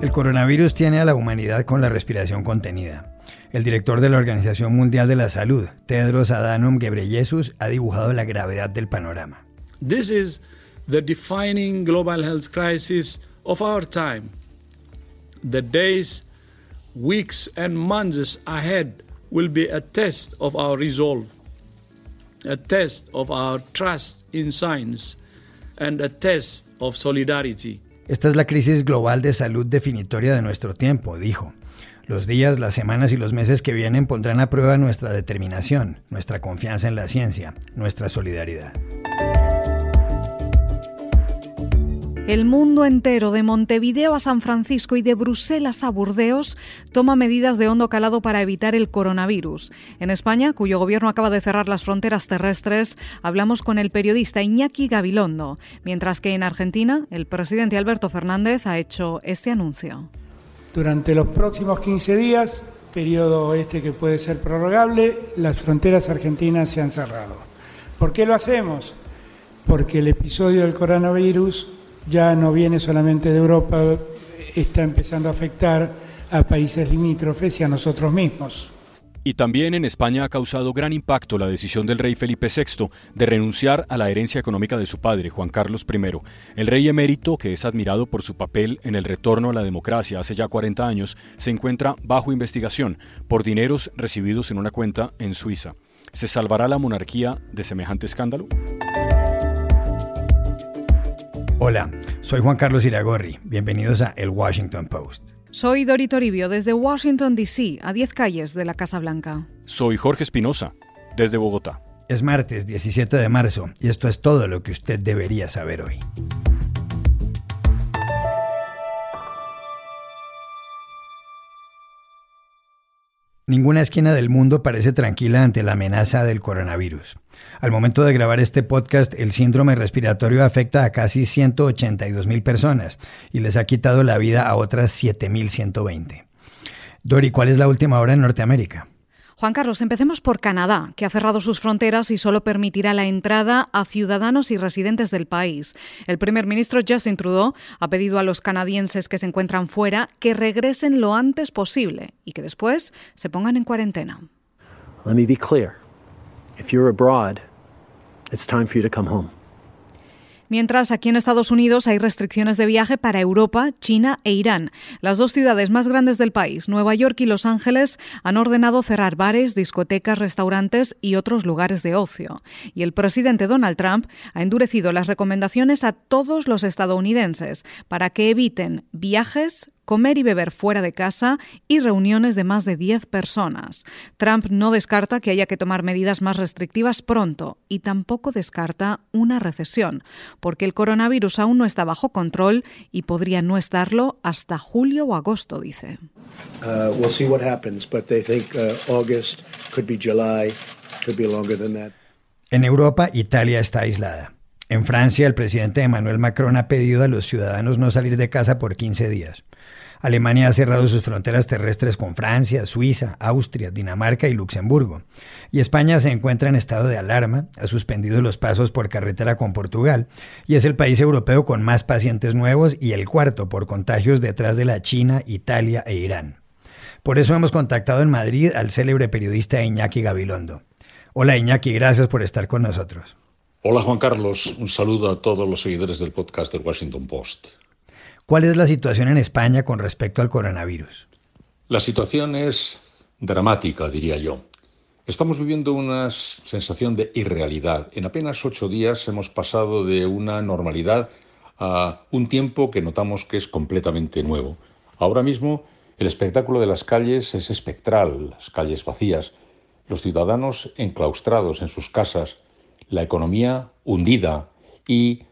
El coronavirus tiene a la humanidad con la respiración contenida. El director de la Organización Mundial de la Salud, Tedros Adhanom Ghebreyesus, ha dibujado la gravedad del panorama. This is the defining global health crisis of our time. The days, weeks and months ahead will be a test of our resolve, a test of our trust in science and a test of solidarity. Esta es la crisis global de salud definitoria de nuestro tiempo, dijo. Los días, las semanas y los meses que vienen pondrán a prueba nuestra determinación, nuestra confianza en la ciencia, nuestra solidaridad. El mundo entero, de Montevideo a San Francisco y de Bruselas a Burdeos, toma medidas de hondo calado para evitar el coronavirus. En España, cuyo gobierno acaba de cerrar las fronteras terrestres, hablamos con el periodista Iñaki Gabilondo, mientras que en Argentina, el presidente Alberto Fernández ha hecho este anuncio. Durante los próximos 15 días, periodo este que puede ser prorrogable, las fronteras argentinas se han cerrado. ¿Por qué lo hacemos? Porque el episodio del coronavirus ya no viene solamente de Europa, está empezando a afectar a países limítrofes y a nosotros mismos. Y también en España ha causado gran impacto la decisión del rey Felipe VI de renunciar a la herencia económica de su padre, Juan Carlos I. El rey emérito, que es admirado por su papel en el retorno a la democracia hace ya 40 años, se encuentra bajo investigación por dineros recibidos en una cuenta en Suiza. ¿Se salvará la monarquía de semejante escándalo? Hola, soy Juan Carlos Iragorri. Bienvenidos a El Washington Post. Soy Dori Toribio desde Washington, D.C., a 10 calles de la Casa Blanca. Soy Jorge Espinosa, desde Bogotá. Es martes 17 de marzo y esto es todo lo que usted debería saber hoy. Ninguna esquina del mundo parece tranquila ante la amenaza del coronavirus. Al momento de grabar este podcast, el síndrome respiratorio afecta a casi 182 mil personas y les ha quitado la vida a otras 7.120. Dori, ¿cuál es la última hora en Norteamérica? Juan Carlos, empecemos por Canadá, que ha cerrado sus fronteras y solo permitirá la entrada a ciudadanos y residentes del país. El primer ministro Justin Trudeau ha pedido a los canadienses que se encuentran fuera que regresen lo antes posible y que después se pongan en cuarentena. Let me be clear. If you're abroad, it's time for you to come home. Mientras aquí en Estados Unidos hay restricciones de viaje para Europa, China e Irán. Las dos ciudades más grandes del país, Nueva York y Los Ángeles, han ordenado cerrar bares, discotecas, restaurantes y otros lugares de ocio. Y el presidente Donald Trump ha endurecido las recomendaciones a todos los estadounidenses para que eviten viajes, comer y beber fuera de casa y reuniones de más de 10 personas. Trump no descarta que haya que tomar medidas más restrictivas pronto y tampoco descarta una recesión, porque el coronavirus aún no está bajo control y podría no estarlo hasta julio o agosto, dice. Uh, we'll see what happens, but they think uh, August could be July, could be longer than that. En Europa, Italia está aislada. En Francia, el presidente Emmanuel Macron ha pedido a los ciudadanos no salir de casa por 15 días. Alemania ha cerrado sus fronteras terrestres con Francia, Suiza, Austria, Dinamarca y Luxemburgo. Y España se encuentra en estado de alarma, ha suspendido los pasos por carretera con Portugal y es el país europeo con más pacientes nuevos y el cuarto por contagios detrás de la China, Italia e Irán. Por eso hemos contactado en Madrid al célebre periodista Iñaki Gabilondo. Hola Iñaki, gracias por estar con nosotros. Hola Juan Carlos, un saludo a todos los seguidores del podcast del Washington Post. ¿Cuál es la situación en España con respecto al coronavirus? La situación es dramática, diría yo. Estamos viviendo una sensación de irrealidad. En apenas ocho días hemos pasado de una normalidad a un tiempo que notamos que es completamente nuevo. Ahora mismo el espectáculo de las calles es espectral, las calles vacías, los ciudadanos enclaustrados en sus casas, la economía hundida y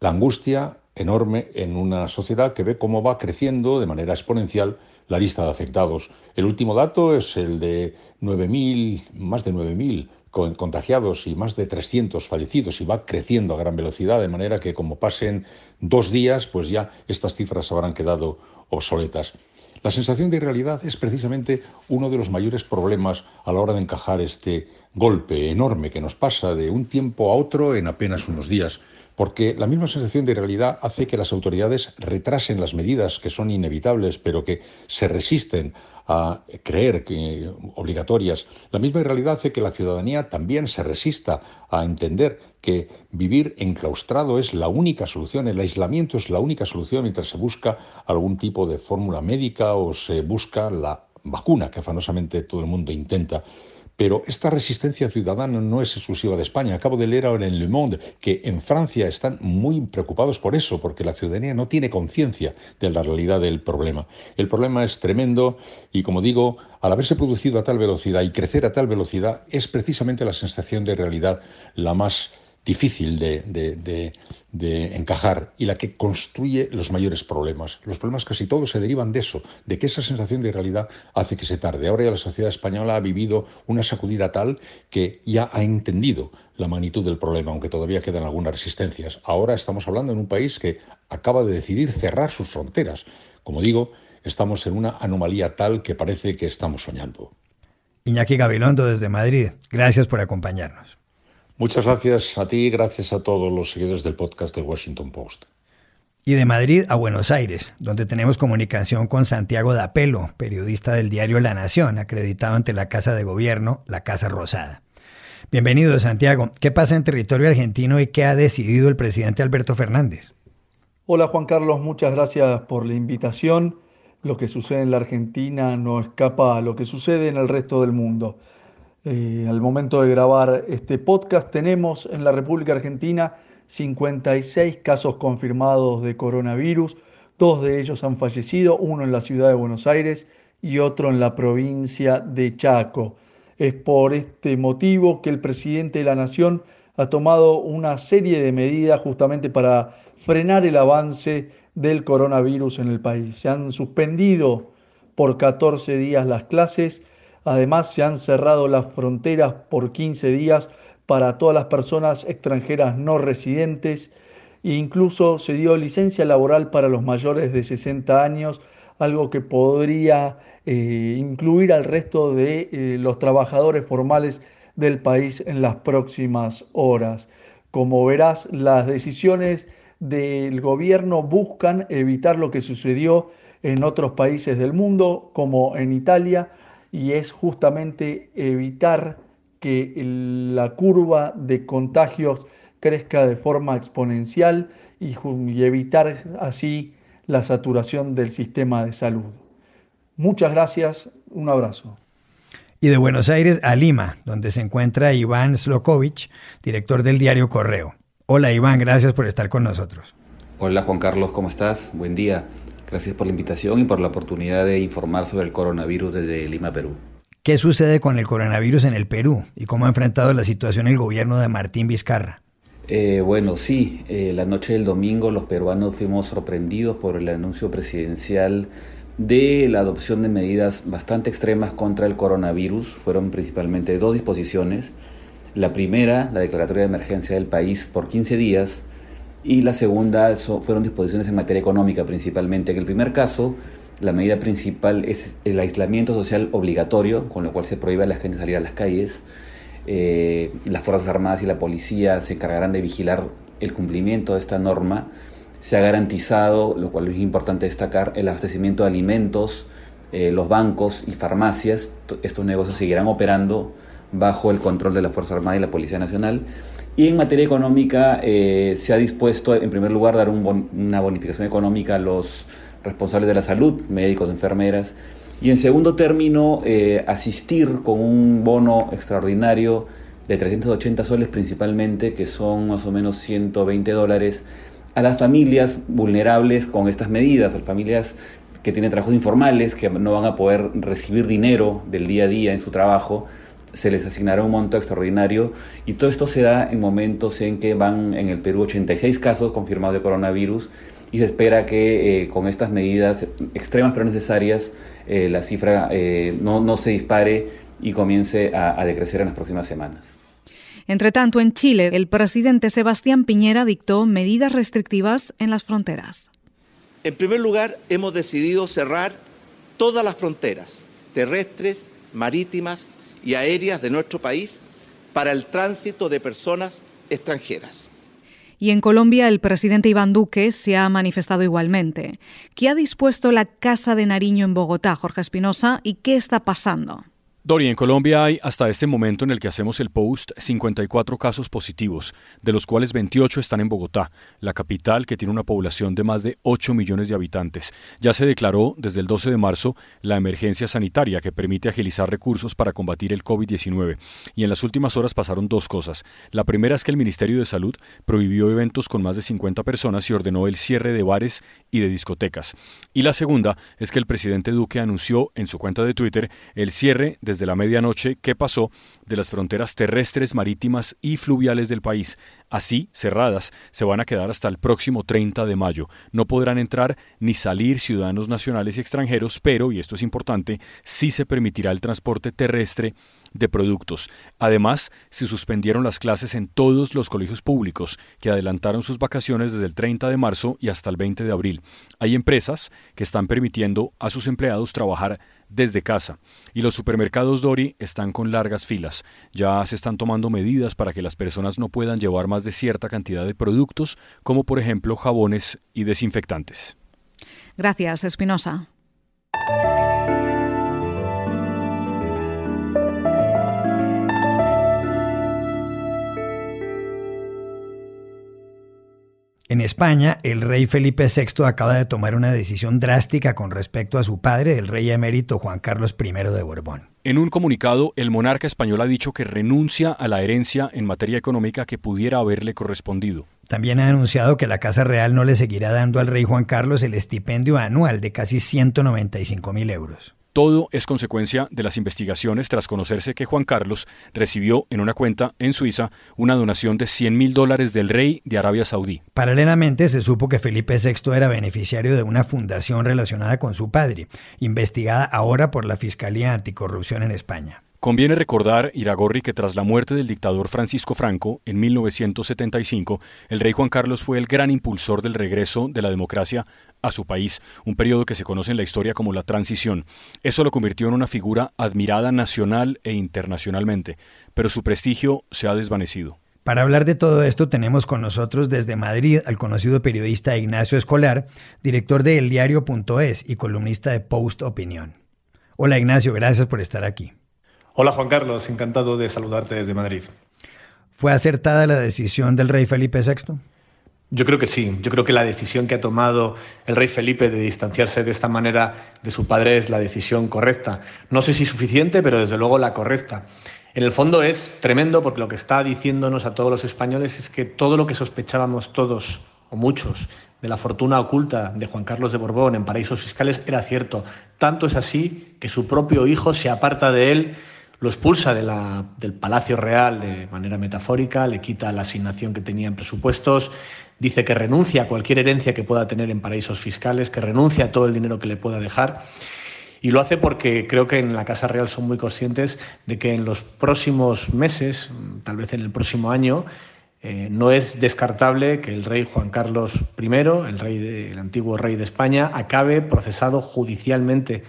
la angustia enorme en una sociedad que ve cómo va creciendo de manera exponencial la lista de afectados. El último dato es el de 9.000, más de 9.000 contagiados y más de 300 fallecidos y va creciendo a gran velocidad, de manera que como pasen dos días, pues ya estas cifras habrán quedado obsoletas. La sensación de irrealidad es precisamente uno de los mayores problemas a la hora de encajar este golpe enorme que nos pasa de un tiempo a otro en apenas unos días. Porque la misma sensación de irrealidad hace que las autoridades retrasen las medidas que son inevitables, pero que se resisten a creer obligatorias. La misma irrealidad hace que la ciudadanía también se resista a entender que vivir enclaustrado es la única solución, el aislamiento es la única solución mientras se busca algún tipo de fórmula médica o se busca la vacuna que afanosamente todo el mundo intenta. Pero esta resistencia ciudadana no es exclusiva de España. Acabo de leer ahora en Le Monde que en Francia están muy preocupados por eso, porque la ciudadanía no tiene conciencia de la realidad del problema. El problema es tremendo y, como digo, al haberse producido a tal velocidad y crecer a tal velocidad, es precisamente la sensación de realidad la más difícil de, encajar y la que construye los mayores problemas. Los problemas casi todos se derivan de eso, de que esa sensación de realidad hace que se tarde. Ahora ya la sociedad española ha vivido una sacudida tal que ya ha entendido la magnitud del problema, aunque todavía quedan algunas resistencias. Ahora estamos hablando en un país que acaba de decidir cerrar sus fronteras. Como digo, estamos en una anomalía tal que parece que estamos soñando. Iñaki Gabilondo desde Madrid, gracias por acompañarnos. Muchas gracias a ti y gracias a todos los seguidores del podcast de Washington Post. Y de Madrid a Buenos Aires, donde tenemos comunicación con Santiago Dapelo, periodista del diario La Nación, acreditado ante la Casa de Gobierno, la Casa Rosada. Bienvenido, Santiago. ¿Qué pasa en territorio argentino y qué ha decidido el presidente Alberto Fernández? Hola, Juan Carlos. Muchas gracias por la invitación. Lo que sucede en la Argentina no escapa a lo que sucede en el resto del mundo. Eh, al momento de grabar este podcast tenemos en la República Argentina 56 casos confirmados de coronavirus, dos de ellos han fallecido, uno en la ciudad de Buenos Aires y otro en la provincia de Chaco. Es por este motivo que el presidente de la Nación ha tomado una serie de medidas justamente para frenar el avance del coronavirus en el país. Se han suspendido por 14 días las clases, Además, se han cerrado las fronteras por 15 días para todas las personas extranjeras no residentes e incluso se dio licencia laboral para los mayores de 60 años, algo que podría eh, incluir al resto de eh, los trabajadores formales del país en las próximas horas. Como verás, las decisiones del gobierno buscan evitar lo que sucedió en otros países del mundo, como en Italia, y es justamente evitar que la curva de contagios crezca de forma exponencial y, evitar así la saturación del sistema de salud. Muchas gracias, un abrazo. Y de Buenos Aires a Lima, donde se encuentra Iván Slokovich, director del diario Correo. Hola Iván, gracias por estar con nosotros. Hola Juan Carlos, ¿cómo estás? Buen día. Gracias por la invitación y por la oportunidad de informar sobre el coronavirus desde Lima, Perú. ¿Qué sucede con el coronavirus en el Perú y cómo ha enfrentado la situación el gobierno de Martín Vizcarra? Eh, bueno, sí, eh, la noche del domingo los peruanos fuimos sorprendidos por el anuncio presidencial de la adopción de medidas bastante extremas contra el coronavirus. Fueron principalmente dos disposiciones. La primera, la declaratoria de emergencia del país por 15 días, y la segunda fueron disposiciones en materia económica principalmente. En el primer caso, la medida principal es el aislamiento social obligatorio, con lo cual se prohíbe a la gente salir a las calles. Eh, las Fuerzas Armadas y la policía se encargarán de vigilar el cumplimiento de esta norma. Se ha garantizado, lo cual es importante destacar, el abastecimiento de alimentos, eh, los bancos y farmacias. Estos negocios seguirán operando bajo el control de la Fuerza Armada y la Policía Nacional. Y en materia económica eh, se ha dispuesto, en primer lugar, dar una bonificación económica a los responsables de la salud, médicos, enfermeras, y en segundo término, eh, asistir con un bono extraordinario de 380 soles principalmente, que son más o menos 120 dólares, a las familias vulnerables con estas medidas, a las familias que tienen trabajos informales, que no van a poder recibir dinero del día a día en su trabajo, se les asignará un monto extraordinario y todo esto se da en momentos en que van en el Perú 86 casos confirmados de coronavirus y se espera que eh, con estas medidas extremas pero necesarias eh, la cifra eh, no, no, se dispare y comience a, a decrecer en las próximas semanas. Entre tanto, en Chile, el presidente Sebastián Piñera dictó medidas restrictivas en las fronteras. En primer lugar, hemos decidido cerrar todas las fronteras, terrestres, marítimas y aéreas de nuestro país para el tránsito de personas extranjeras. Y en Colombia el presidente Iván Duque se ha manifestado igualmente. ¿Qué ha dispuesto la Casa de Nariño en Bogotá, Jorge Espinosa, y qué está pasando? Dori, en Colombia hay, hasta este momento en el que hacemos el post, 54 casos positivos, de los cuales 28 están en Bogotá, la capital que tiene una población de más de 8 millones de habitantes. Ya se declaró desde el 12 de marzo la emergencia sanitaria que permite agilizar recursos para combatir el COVID-19. Y en las últimas horas pasaron dos cosas. La primera es que el Ministerio de Salud prohibió eventos con más de 50 personas y ordenó el cierre de bares y de discotecas. Y la segunda es que el presidente Duque anunció en su cuenta de Twitter el cierre de desde la medianoche qué pasó de las fronteras terrestres, marítimas y fluviales del país. Así, cerradas, se van a quedar hasta el próximo 30 de mayo. No podrán entrar ni salir ciudadanos nacionales y extranjeros, pero, y esto es importante, sí se permitirá el transporte terrestre de productos. Además, se suspendieron las clases en todos los colegios públicos, que adelantaron sus vacaciones desde el 30 de marzo y hasta el 20 de abril. Hay empresas que están permitiendo a sus empleados trabajar desde casa. Y los supermercados Dori están con largas filas. Ya se están tomando medidas para que las personas no puedan llevar más de cierta cantidad de productos, como por ejemplo jabones y desinfectantes. Gracias, Espinosa. En España, el rey Felipe VI acaba de tomar una decisión drástica con respecto a su padre, el rey emérito Juan Carlos I de Borbón. En un comunicado, el monarca español ha dicho que renuncia a la herencia en materia económica que pudiera haberle correspondido. También ha anunciado que la Casa Real no le seguirá dando al rey Juan Carlos el estipendio anual de casi 195 mil euros. Todo es consecuencia de las investigaciones tras conocerse que Juan Carlos recibió en una cuenta en Suiza una donación de 100 mil dólares del rey de Arabia Saudí. Paralelamente se supo que Felipe VI era beneficiario de una fundación relacionada con su padre, investigada ahora por la Fiscalía Anticorrupción en España. Conviene recordar, Iragorri, que tras la muerte del dictador Francisco Franco en 1975, el rey Juan Carlos fue el gran impulsor del regreso de la democracia a su país, un periodo que se conoce en la historia como la transición. Eso lo convirtió en una figura admirada nacional e internacionalmente, pero su prestigio se ha desvanecido. Para hablar de todo esto tenemos con nosotros desde Madrid al conocido periodista Ignacio Escolar, director de eldiario.es y columnista de Post Opinión. Hola Ignacio, gracias por estar aquí. Hola Juan Carlos, encantado de saludarte desde Madrid. ¿Fue acertada la decisión del rey Felipe VI? Yo creo que sí, yo creo que la decisión que ha tomado el rey Felipe de distanciarse de esta manera de su padre es la decisión correcta. No sé si suficiente, pero desde luego la correcta. En el fondo es tremendo porque lo que está diciéndonos a todos los españoles es que todo lo que sospechábamos todos o muchos de la fortuna oculta de Juan Carlos de Borbón en paraísos fiscales era cierto. Tanto es así que su propio hijo se aparta de él lo expulsa del Palacio Real de manera metafórica, le quita la asignación que tenía en presupuestos, dice que renuncia a cualquier herencia que pueda tener en paraísos fiscales, que renuncia a todo el dinero que le pueda dejar. Y lo hace porque creo que en la Casa Real son muy conscientes de que en los próximos meses, tal vez en el próximo año, eh, no es descartable que el rey Juan Carlos I, el, rey el antiguo rey de España, acabe procesado judicialmente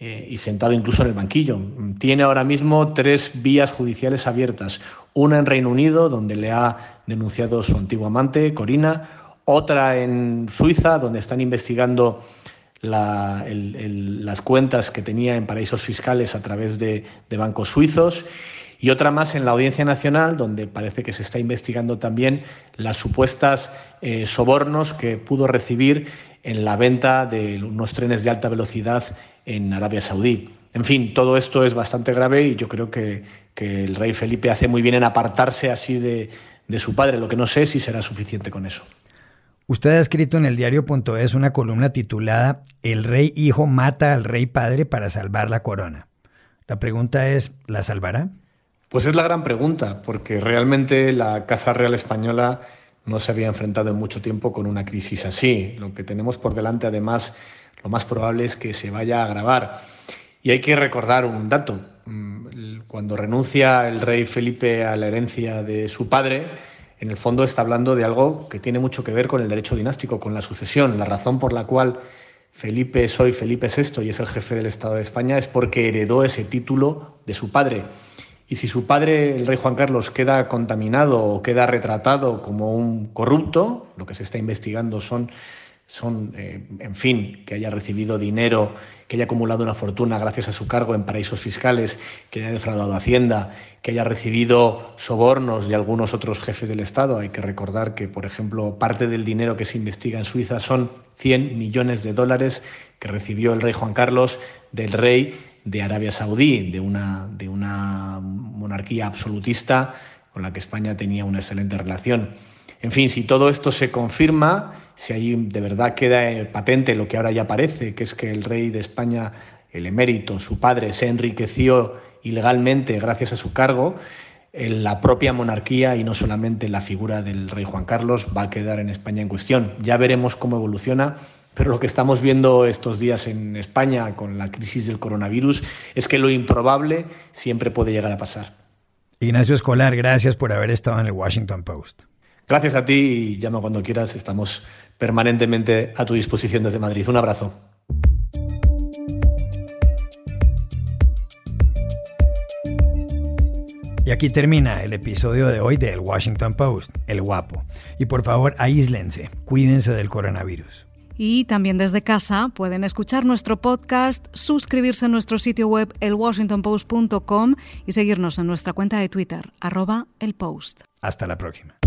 y sentado incluso en el banquillo. Tiene ahora mismo tres vías judiciales abiertas. Una en Reino Unido, donde le ha denunciado su antiguo amante, Corina. Otra en Suiza, donde están investigando las cuentas que tenía en paraísos fiscales a través de, bancos suizos. Y otra más en la Audiencia Nacional, donde parece que se está investigando también las supuestas eh, sobornos que pudo recibir en la venta de unos trenes de alta velocidad en Arabia Saudí. En fin, todo esto es bastante grave y yo creo que, el rey Felipe hace muy bien en apartarse así de, de su padre. Lo que no sé es si será suficiente con eso. Usted ha escrito en el diario.es una columna titulada El rey hijo mata al rey padre para salvar la corona. La pregunta es, ¿la salvará? Pues es la gran pregunta, porque realmente la Casa Real Española no se había enfrentado en mucho tiempo con una crisis así. Lo que tenemos por delante, además, lo más probable es que se vaya a agravar. Y hay que recordar un dato. Mm, cuando renuncia el rey Felipe a la herencia de su padre, en el fondo está hablando de algo que tiene mucho que ver con el derecho dinástico, con la sucesión. La razón por la cual Felipe soy Felipe VI y es el jefe del Estado de España es porque heredó ese título de su padre. Y si su padre, el rey Juan Carlos, queda contaminado o queda retratado como un corrupto, lo que se está investigando son son, eh, en fin, que haya recibido dinero, que haya acumulado una fortuna gracias a su cargo en paraísos fiscales, que haya defraudado Hacienda, que haya recibido sobornos de algunos otros jefes del Estado. Hay que recordar que, por ejemplo, parte del dinero que se investiga en Suiza son 100 millones de dólares que recibió el rey Juan Carlos del rey de Arabia Saudí, de una, de una monarquía absolutista con la que España tenía una excelente relación. En fin, si todo esto se confirma, si ahí de verdad queda eh, patente lo que ahora ya parece, que es que el rey de España, el emérito, su padre, se enriqueció ilegalmente gracias a su cargo, la propia monarquía y no solamente la figura del rey Juan Carlos va a quedar en España en cuestión. Ya veremos cómo evoluciona, pero lo que estamos viendo estos días en España con la crisis del coronavirus es que lo improbable siempre puede llegar a pasar. Ignacio Escolar, gracias por haber estado en el Washington Post. Gracias a ti y llama cuando quieras. Estamos permanentemente a tu disposición desde Madrid. Un abrazo. Y aquí termina el episodio de hoy del Washington Post, El Guapo. Y por favor, aíslense, cuídense del coronavirus. Y también desde casa pueden escuchar nuestro podcast, suscribirse a nuestro sitio web elwashingtonpost.com y seguirnos en nuestra cuenta de Twitter, arroba el post. Hasta la próxima.